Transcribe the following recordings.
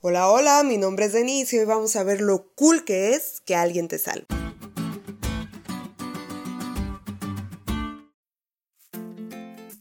Hola, hola, mi nombre es Denise y hoy vamos a ver lo cool que es que alguien te salve.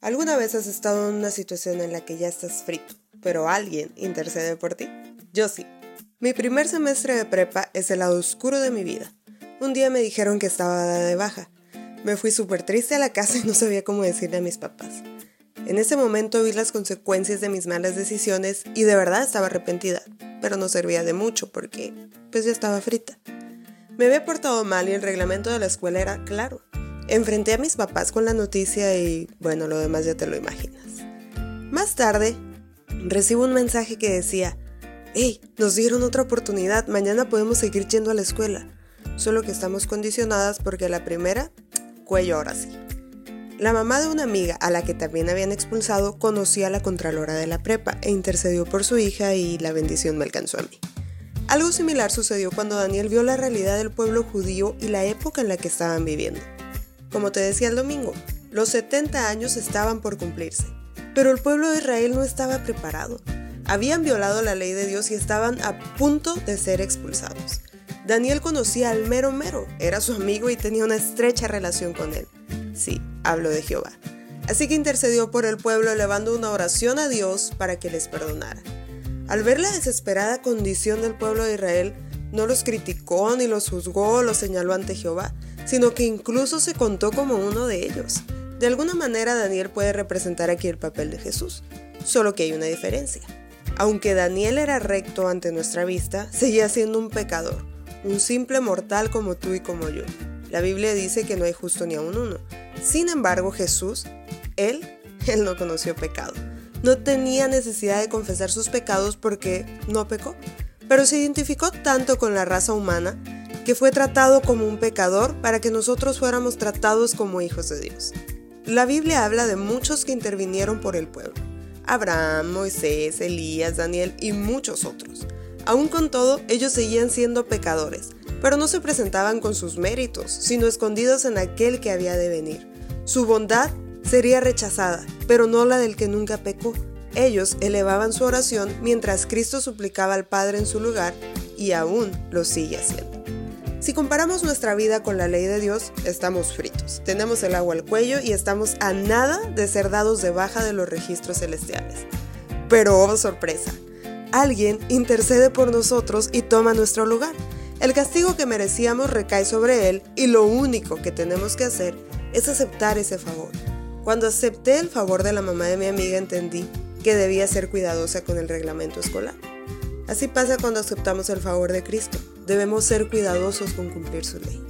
¿Alguna vez has estado en una situación en la que ya estás frito, pero alguien intercede por ti? Yo sí. Mi primer semestre de prepa es el lado oscuro de mi vida. Un día me dijeron que estaba de baja. Me fui súper triste a la casa y no sabía cómo decirle a mis papás. En ese momento vi las consecuencias de mis malas decisiones y de verdad estaba arrepentida, pero no servía de mucho porque pues ya estaba frita. Me había portado mal y el reglamento de la escuela era claro. Enfrenté a mis papás con la noticia y bueno, lo demás ya te lo imaginas. Más tarde, recibo un mensaje que decía, hey, nos dieron otra oportunidad, mañana podemos seguir yendo a la escuela, solo que estamos condicionadas porque la primera, cuello ahora sí. La mamá de una amiga a la que también habían expulsado conocía a la contralora de la prepa e intercedió por su hija y la bendición me alcanzó a mí. Algo similar sucedió cuando Daniel vio la realidad del pueblo judío y la época en la que estaban viviendo. Como te decía el domingo, los 70 años estaban por cumplirse, pero el pueblo de Israel no estaba preparado. Habían violado la ley de Dios y estaban a punto de ser expulsados. Daniel conocía al mero mero, era su amigo y tenía una estrecha relación con él. Sí, hablo de Jehová. Así que intercedió por el pueblo elevando una oración a Dios para que les perdonara. Al ver la desesperada condición del pueblo de Israel, no los criticó ni los juzgó los señaló ante Jehová, sino que incluso se contó como uno de ellos. De alguna manera Daniel puede representar aquí el papel de Jesús, solo que hay una diferencia. Aunque Daniel era recto ante nuestra vista, seguía siendo un pecador, un simple mortal como tú y como yo. La Biblia dice que no hay justo ni a un uno. Sin embargo, Jesús, él, él no conoció pecado. No tenía necesidad de confesar sus pecados porque no pecó, pero se identificó tanto con la raza humana que fue tratado como un pecador para que nosotros fuéramos tratados como hijos de Dios. La Biblia habla de muchos que intervinieron por el pueblo. Abraham, Moisés, Elías, Daniel y muchos otros. Aún con todo, ellos seguían siendo pecadores, pero no se presentaban con sus méritos, sino escondidos en aquel que había de venir. Su bondad sería rechazada, pero no la del que nunca pecó. Ellos elevaban su oración mientras Cristo suplicaba al Padre en su lugar y aún lo sigue haciendo. Si comparamos nuestra vida con la ley de Dios, estamos fritos. Tenemos el agua al cuello y estamos a nada de ser dados de baja de los registros celestiales. Pero, oh sorpresa, alguien intercede por nosotros y toma nuestro lugar. El castigo que merecíamos recae sobre él y lo único que tenemos que hacer es aceptar ese favor. Cuando acepté el favor de la mamá de mi amiga entendí que debía ser cuidadosa con el reglamento escolar. Así pasa cuando aceptamos el favor de Cristo. Debemos ser cuidadosos con cumplir su ley.